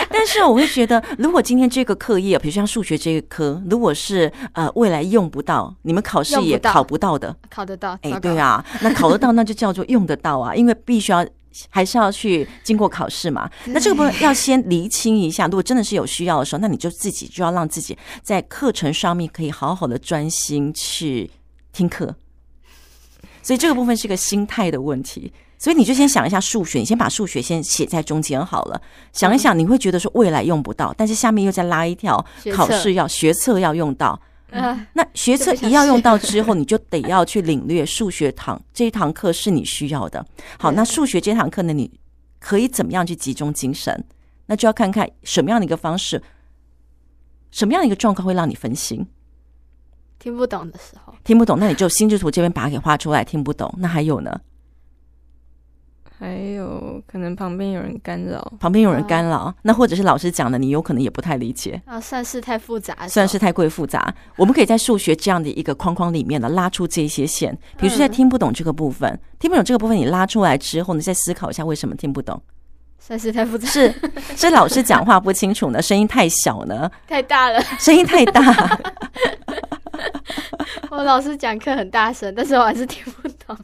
但是我会觉得，如果今天这个课业，比如像数学这一科，如果是呃未来用不到，你们考试也考不到的，考得到？哎，对啊，那考得到，那就叫做用得到啊，因为必须要还是要去经过考试嘛。那这个部分要先厘清一下，如果真的是有需要的时候，那你就自己就要让自己在课程上面可以好好的专心去。听课，所以这个部分是个心态的问题。所以你就先想一下数学，你先把数学先写在中间好了。想一想，你会觉得说未来用不到，但是下面又再拉一条考试要学测要用到。嗯，那学测一要用到之后，你就得要去领略数学堂这一堂课是你需要的。好，那数学这堂课呢，你可以怎么样去集中精神？那就要看看什么样的一个方式，什么样的一个状况会让你分心。听不懂的时候，听不懂，那你就心智图这边把它给画出来。听不懂，那还有呢？还有可能旁边有人干扰，旁边有人干扰，哦、那或者是老师讲的，你有可能也不太理解啊，算是太复杂，算是太过于复杂。我们可以在数学这样的一个框框里面呢，拉出这些线。比如说，在听不懂这个部分，嗯、听不懂这个部分，你拉出来之后，你再思考一下为什么听不懂。算是太复杂，是是老师讲话不清楚呢，声音太小呢，太大了，声音太大。我老师讲课很大声，但是我还是听不懂。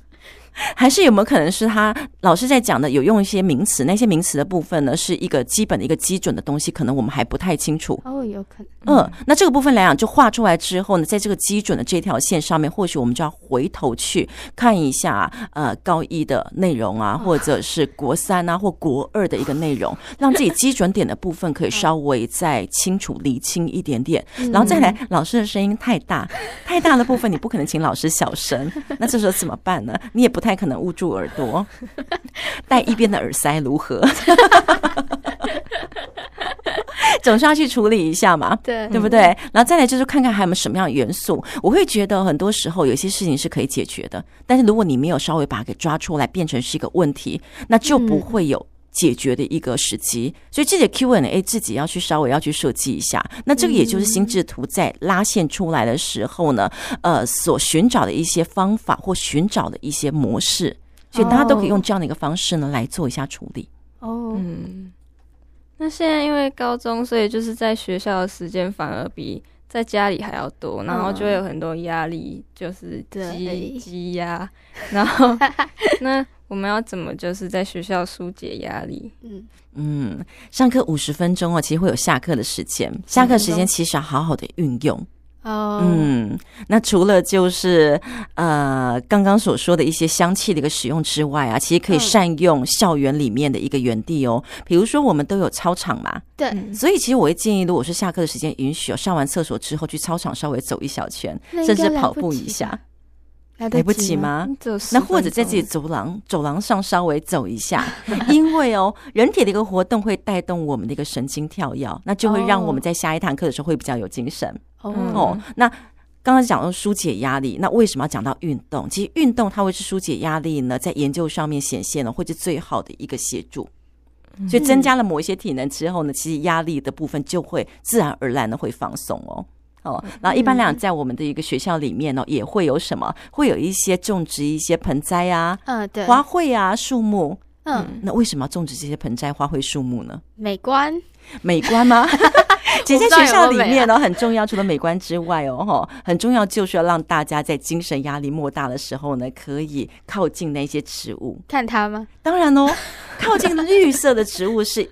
还是有没有可能是他老师在讲的有用一些名词？那些名词的部分呢，是一个基本的一个基准的东西，可能我们还不太清楚。哦，有可能。嗯，那这个部分来讲，就画出来之后呢，在这个基准的这条线上面，或许我们就要回头去看一下，呃，高一的内容啊，或者是国三啊或国二的一个内容，让自己基准点的部分可以 稍微再清楚理清一点点。然后再来，老师的声音太大，太大的部分你不可能请老师小声，那这时候怎么办呢？你也不太可能捂住耳朵，戴一边的耳塞如何？总是要去处理一下嘛，对，对不对？然后再来就是看看还有没有什么样的元素。我会觉得很多时候有些事情是可以解决的，但是如果你没有稍微把它给抓出来，变成是一个问题，那就不会有解决的一个时机。所以这些 Q&A 自己要去稍微要去设计一下。那这个也就是心智图在拉线出来的时候呢，呃，所寻找的一些方法或寻找的一些模式，所以大家都可以用这样的一个方式呢来做一下处理。哦，嗯。那现在因为高中，所以就是在学校的时间反而比在家里还要多，然后就会有很多压力，就是积积压。然后 那我们要怎么就是在学校疏解压力？嗯。嗯，上课五十分钟哦，其实会有下课的时间，下课时间其实要好好的运用。哦，嗯，那除了就是呃刚刚所说的一些香气的一个使用之外啊，其实可以善用校园里面的一个园地哦。比如说我们都有操场嘛，对，所以其实我会建议，如果是下课的时间允许哦，上完厕所之后去操场稍微走一小圈，甚至跑步一下，来不及吗？那或者在自己走廊走廊上稍微走一下，因为哦，人体的一个活动会带动我们的一个神经跳跃，那就会让我们在下一堂课的时候会比较有精神。哦，那刚刚讲到疏解压力，那为什么要讲到运动？其实运动它会是疏解压力呢，在研究上面显现了，会是最好的一个协助。所以增加了某一些体能之后呢，其实压力的部分就会自然而然的会放松哦。哦，然后一般来讲，在我们的一个学校里面呢，也会有什么？会有一些种植一些盆栽啊，嗯，对，花卉啊，树木。嗯，那为什么要种植这些盆栽、花卉、树木呢？美观，美观吗？其实，在学校里面呢，很重要。除了美观之外哦，哈，很重要就是要让大家在精神压力莫大的时候呢，可以靠近那些植物。看它吗？当然哦，靠近绿色的植物是。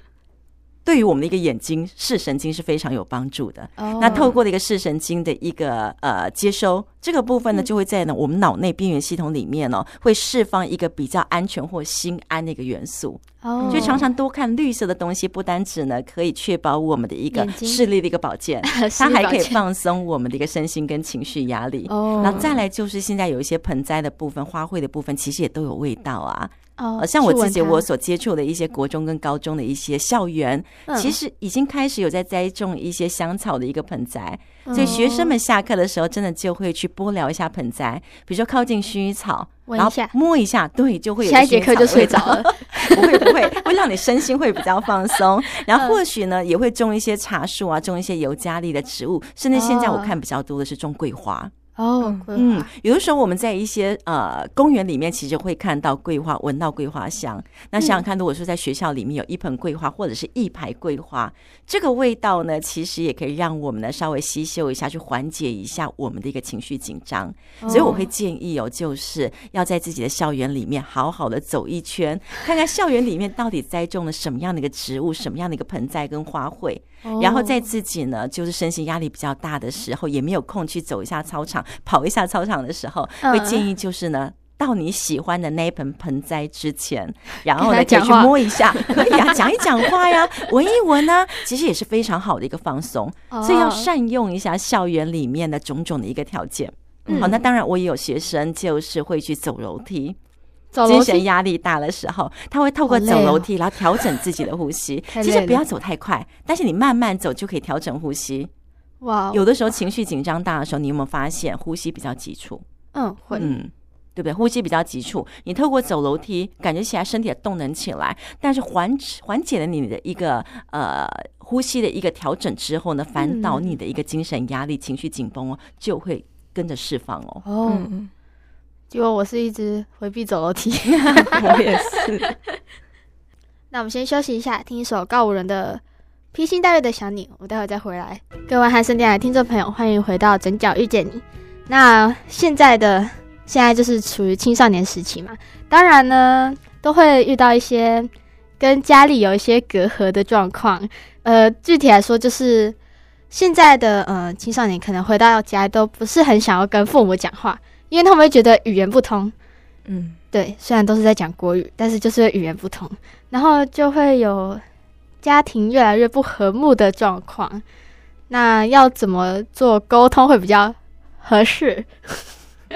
对于我们的一个眼睛视神经是非常有帮助的。Oh. 那透过的一个视神经的一个呃接收，这个部分呢，就会在呢我们脑内边缘系统里面呢、哦，会释放一个比较安全或心安的一个元素。哦，所以常常多看绿色的东西，不单止呢可以确保我们的一个视力的一个 保健，它还可以放松我们的一个身心跟情绪压力。哦，然后再来就是现在有一些盆栽的部分、花卉的部分，其实也都有味道啊。哦，像我自己我所接触的一些国中跟高中的一些校园，其实已经开始有在栽种一些香草的一个盆栽，所以学生们下课的时候真的就会去拨聊一下盆栽，比如说靠近薰衣草，然后摸一下，对，就会有下一节课就睡着了，不会不会，会让你身心会比较放松，然后或许呢也会种一些茶树啊，种一些尤加利的植物，甚至现在我看比较多的是种桂花。哦，嗯，有的时候我们在一些呃公园里面，其实会看到桂花，闻到桂花香。那想想看，如果说在学校里面有一盆桂花，或者是一排桂花，这个味道呢，其实也可以让我们呢稍微吸嗅一下，去缓解一下我们的一个情绪紧张。所以我会建议哦，就是要在自己的校园里面好好的走一圈，看看校园里面到底栽种了什么样的一个植物，什么样的一个盆栽跟花卉。然后在自己呢，就是身心压力比较大的时候，也没有空去走一下操场，跑一下操场的时候，会建议就是呢，到你喜欢的那一盆盆栽之前，然后呢，可以去摸一下，可以啊，讲一讲话呀，闻一闻呢，其实也是非常好的一个放松。所以要善用一下校园里面的种种的一个条件。好，那当然我也有学生就是会去走楼梯。精神压力大的时候，他会透过走楼梯来调整自己的呼吸。其实不要走太快，但是你慢慢走就可以调整呼吸。哇，有的时候情绪紧张大的时候，你有没有发现呼吸比较急促？嗯，会，嗯，对不对？呼吸比较急促，你透过走楼梯，感觉起来身体的动能起来，但是缓缓解了你的一个呃呼吸的一个调整之后呢，反倒你的一个精神压力、情绪紧绷哦，就会跟着释放哦。哦。结果我是一直回避走楼梯，我也是。那我们先休息一下，听一首告五人的《披星戴月的想你》，我待会再回来。各位汉声电台听众朋友，欢迎回到《整角遇见你》。那现在的现在就是处于青少年时期嘛，当然呢，都会遇到一些跟家里有一些隔阂的状况。呃，具体来说，就是现在的呃青少年可能回到家都不是很想要跟父母讲话，因为他们会觉得语言不通。嗯，对，虽然都是在讲国语，但是就是语言不通，然后就会有家庭越来越不和睦的状况。那要怎么做沟通会比较合适？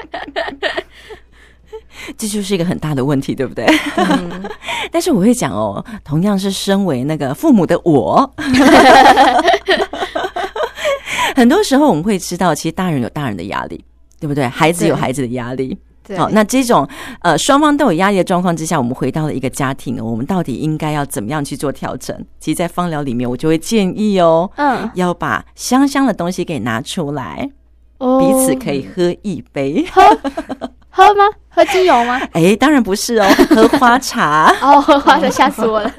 这就是一个很大的问题，对不对？嗯、但是我会讲哦，同样是身为那个父母的我，很多时候我们会知道，其实大人有大人的压力，对不对？孩子有孩子的压力。好，那这种呃双方都有压力的状况之下，我们回到了一个家庭，我们到底应该要怎么样去做调整？其实，在芳疗里面，我就会建议哦，嗯，要把香香的东西给拿出来，哦、彼此可以喝一杯。喝吗？喝精油吗？哎、欸，当然不是哦，喝花茶哦，喝花茶吓死我了。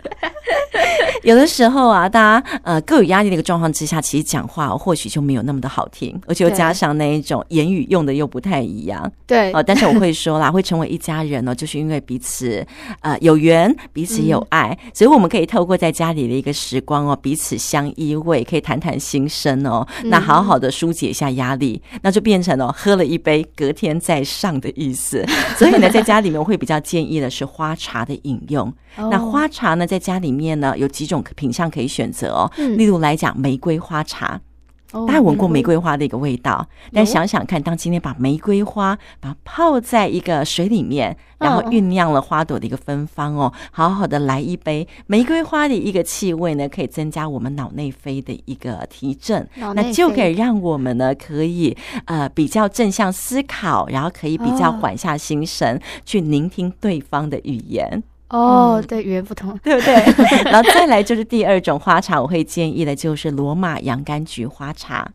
有的时候啊，大家呃各有压力的一个状况之下，其实讲话或许就没有那么的好听，而且又加上那一种言语用的又不太一样。对，哦，但是我会说啦，会成为一家人呢、哦，就是因为彼此呃有缘，彼此有爱，嗯、所以我们可以透过在家里的一个时光哦，彼此相依偎，可以谈谈心声哦，嗯、那好好的疏解一下压力，那就变成了、哦、喝了一杯，隔天再上的意思。所以呢，在家里面我会比较建议的是花茶的饮用。Oh. 那花茶呢，在家里面呢，有几种品相可以选择哦。嗯、例如来讲，玫瑰花茶。大家闻过玫瑰花的一个味道，但想想看，当今天把玫瑰花把它泡在一个水里面，然后酝酿了花朵的一个芬芳哦，好好的来一杯。玫瑰花的一个气味呢，可以增加我们脑内啡的一个提振，那就可以让我们呢可以呃比较正向思考，然后可以比较缓下心神去聆听对方的语言。哦，oh, 对，语言不同，对不对？然后再来就是第二种花茶，我会建议的就是罗马洋甘菊花茶。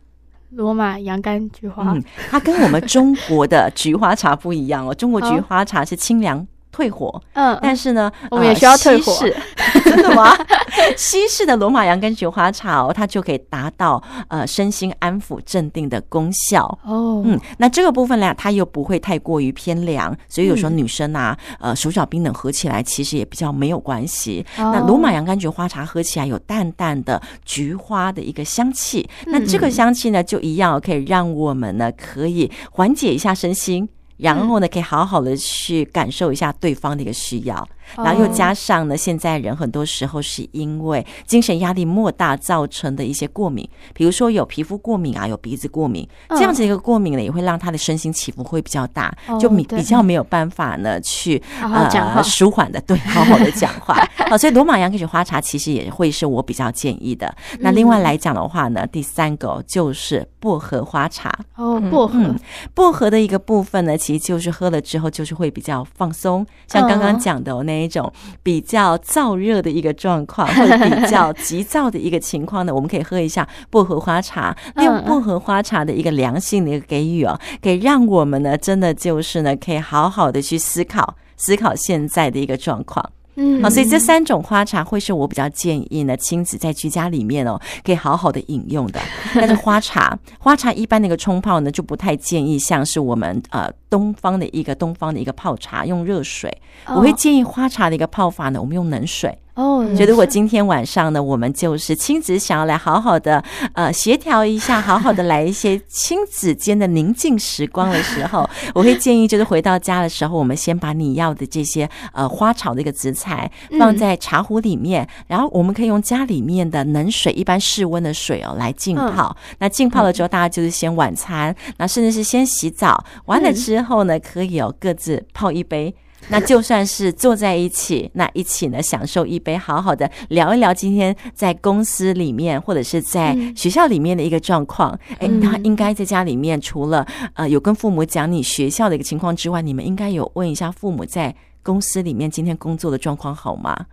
罗马洋甘菊花，嗯，它跟我们中国的菊花茶不一样哦。中国菊花茶是清凉。退火，嗯，但是呢，我们也需要退火，真的吗？西式的罗马洋甘菊花茶哦，它就可以达到呃身心安抚、镇定的功效哦。嗯，那这个部分呢，它又不会太过于偏凉，所以有时候女生啊，呃，手脚冰冷喝起来其实也比较没有关系。那罗马洋甘菊花茶喝起来有淡淡的菊花的一个香气，那这个香气呢，就一样可以让我们呢可以缓解一下身心。然后呢，可以好好的去感受一下对方的一个需要，然后又加上呢，现在人很多时候是因为精神压力莫大造成的一些过敏，比如说有皮肤过敏啊，有鼻子过敏，这样子一个过敏呢，也会让他的身心起伏会比较大，就比比较没有办法呢去呃舒缓的，对，好好的讲话。好，所以罗马洋甘菊花茶其实也会是我比较建议的。那另外来讲的话呢，第三个就是薄荷花茶哦，薄荷。薄荷的一个部分呢，其实就是喝了之后，就是会比较放松，像刚刚讲的那一种比较燥热的一个状况，或者比较急躁的一个情况呢，我们可以喝一下薄荷花茶，利用薄荷花茶的一个良性的一个给予哦，可以让我们呢，真的就是呢，可以好好的去思考，思考现在的一个状况。嗯，好，所以这三种花茶会是我比较建议呢，亲子在居家里面哦，可以好好的饮用的。但是花茶，花茶一般的一个冲泡呢，就不太建议像是我们呃东方的一个东方的一个泡茶用热水，我会建议花茶的一个泡法呢，我们用冷水。哦，觉得我今天晚上呢，我们就是亲子想要来好好的呃协调一下，好好的来一些亲子间的宁静时光的时候，我会建议就是回到家的时候，我们先把你要的这些呃花草的一个植材放在茶壶里面，然后我们可以用家里面的冷水，一般室温的水哦来浸泡。那浸泡了之后，大家就是先晚餐，那甚至是先洗澡，完了之后呢，可以有各自泡一杯。那就算是坐在一起，那一起呢，享受一杯，好好的聊一聊今天在公司里面或者是在学校里面的一个状况。哎、嗯，他应该在家里面，除了呃有跟父母讲你学校的一个情况之外，你们应该有问一下父母在公司里面今天工作的状况好吗？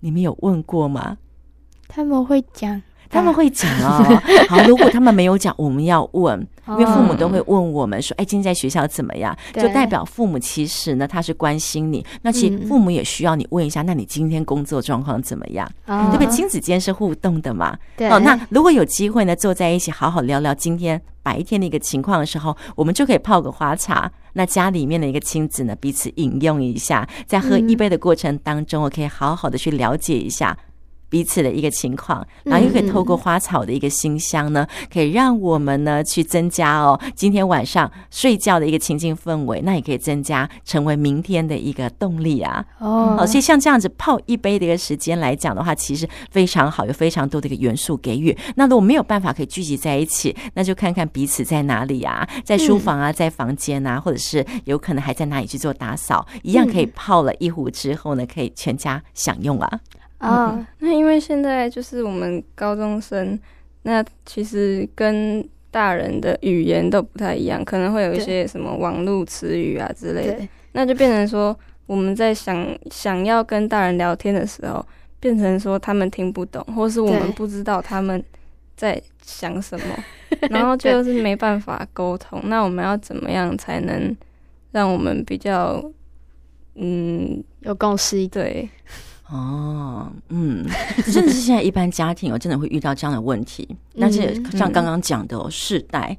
你们有问过吗？他们会讲。他们会讲哦。好，如果他们没有讲，我们要问，因为父母都会问我们说：“哎，今天在学校怎么样？”就代表父母其实呢，他是关心你。那其实父母也需要你问一下：“那你今天工作状况怎么样？”对不对？亲子间是互动的嘛。对。哦，那如果有机会呢，坐在一起好好聊聊今天白天的一个情况的时候，我们就可以泡个花茶。那家里面的一个亲子呢，彼此饮用一下，在喝一杯的过程当中，我可以好好的去了解一下。彼此的一个情况，然后又可以透过花草的一个馨香呢，可以让我们呢去增加哦，今天晚上睡觉的一个情境氛围，那也可以增加成为明天的一个动力啊。哦，所以像这样子泡一杯的一个时间来讲的话，其实非常好，有非常多的一个元素给予。那如果没有办法可以聚集在一起，那就看看彼此在哪里啊，在书房啊，在房间啊，或者是有可能还在哪里去做打扫，一样可以泡了一壶之后呢，可以全家享用啊。啊、哦，那因为现在就是我们高中生，那其实跟大人的语言都不太一样，可能会有一些什么网络词语啊之类的，那就变成说我们在想想要跟大人聊天的时候，变成说他们听不懂，或是我们不知道他们在想什么，然后就是没办法沟通。那我们要怎么样才能让我们比较嗯有共识一点？对。哦，嗯，真的是现在一般家庭哦，真的会遇到这样的问题。但是像刚刚讲的哦，世代，对，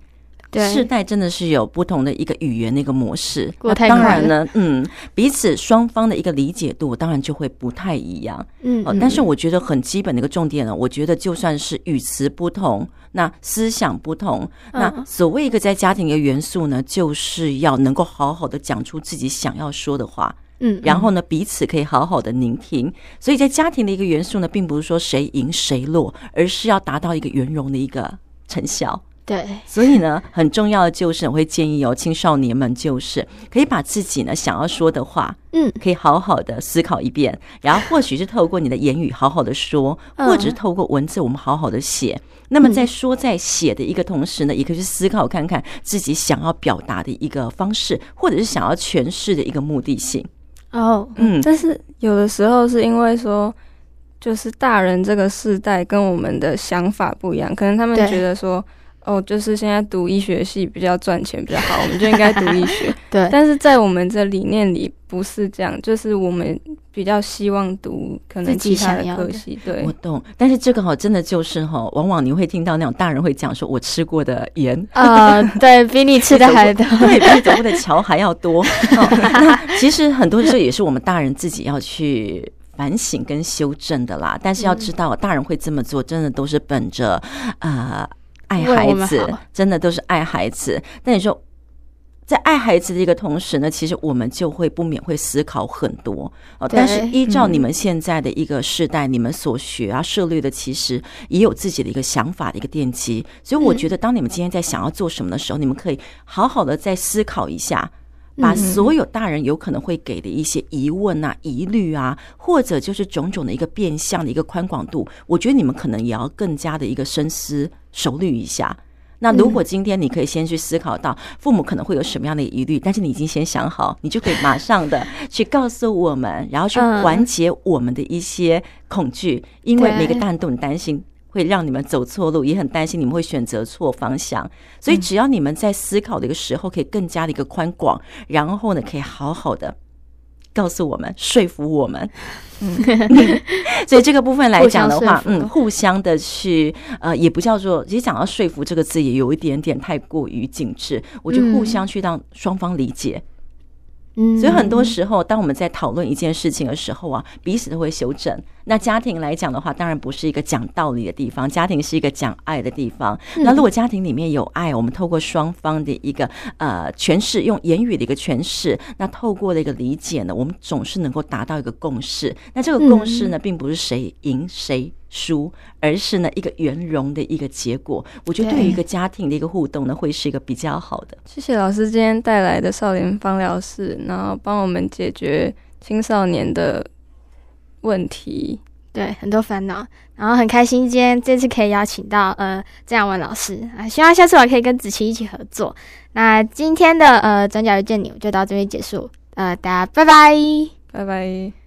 世代真的是有不同的一个语言的一个模式。那当然呢，嗯，彼此双方的一个理解度当然就会不太一样。嗯，但是我觉得很基本的一个重点呢，我觉得就算是语词不同，那思想不同，那所谓一个在家庭的元素呢，就是要能够好好的讲出自己想要说的话。嗯，然后呢，彼此可以好好的聆听，所以在家庭的一个元素呢，并不是说谁赢谁落，而是要达到一个圆融的一个成效。对，所以呢，很重要的就是我会建议哦，青少年们就是可以把自己呢想要说的话，嗯，可以好好的思考一遍，然后或许是透过你的言语好好的说，或者是透过文字我们好好的写。那么在说在写的一个同时呢，也可以去思考看看自己想要表达的一个方式，或者是想要诠释的一个目的性。哦，嗯，但是有的时候是因为说，就是大人这个世代跟我们的想法不一样，可能他们觉得说，哦，就是现在读医学系比较赚钱比较好，我们就应该读医学。对，但是在我们这理念里不是这样，就是我们比较希望读可能其他的科系。对，我懂。但是这个哈，真的就是哈，往往你会听到那种大人会讲说，我吃过的盐啊、呃，对比你吃的 还多，对，比你走过的桥还要多。哦、那其实很多时候也是我们大人自己要去反省跟修正的啦。但是要知道，大人会这么做，真的都是本着呃。爱孩子，真的都是爱孩子。但你说，在爱孩子的一个同时呢，其实我们就会不免会思考很多。但是依照你们现在的一个世代，你们所学啊、涉猎的，其实也有自己的一个想法的一个奠基。所以我觉得，当你们今天在想要做什么的时候，你们可以好好的再思考一下。把所有大人有可能会给的一些疑问啊、疑虑啊，或者就是种种的一个变相的一个宽广度，我觉得你们可能也要更加的一个深思熟虑一下。那如果今天你可以先去思考到父母可能会有什么样的疑虑，但是你已经先想好，你就可以马上的去告诉我们，然后去缓解我们的一些恐惧，因为每个大人都很担心。会让你们走错路，也很担心你们会选择错方向。所以，只要你们在思考的一个时候，可以更加的一个宽广，然后呢，可以好好的告诉我们，说服我们。嗯，所以这个部分来讲的话，嗯，互相的去，呃，也不叫做，其实讲到说服这个字，也有一点点太过于紧致。我觉得互相去让双方理解。嗯，所以很多时候，当我们在讨论一件事情的时候啊，彼此都会修正。那家庭来讲的话，当然不是一个讲道理的地方，家庭是一个讲爱的地方。那如果家庭里面有爱，我们透过双方的一个呃诠释，用言语的一个诠释，那透过的一个理解呢，我们总是能够达到一个共识。那这个共识呢，并不是谁赢谁输，而是呢一个圆融的一个结果。我觉得对于一个家庭的一个互动呢，会是一个比较好的。谢谢老师今天带来的少年芳疗室，然后帮我们解决青少年的问题，对，很多烦恼，然后很开心今天这次可以邀请到呃郑雅文老师啊，希望下次我可以跟子琪一起合作。那今天的呃转角遇见你我就到这边结束，呃大家拜拜，拜拜。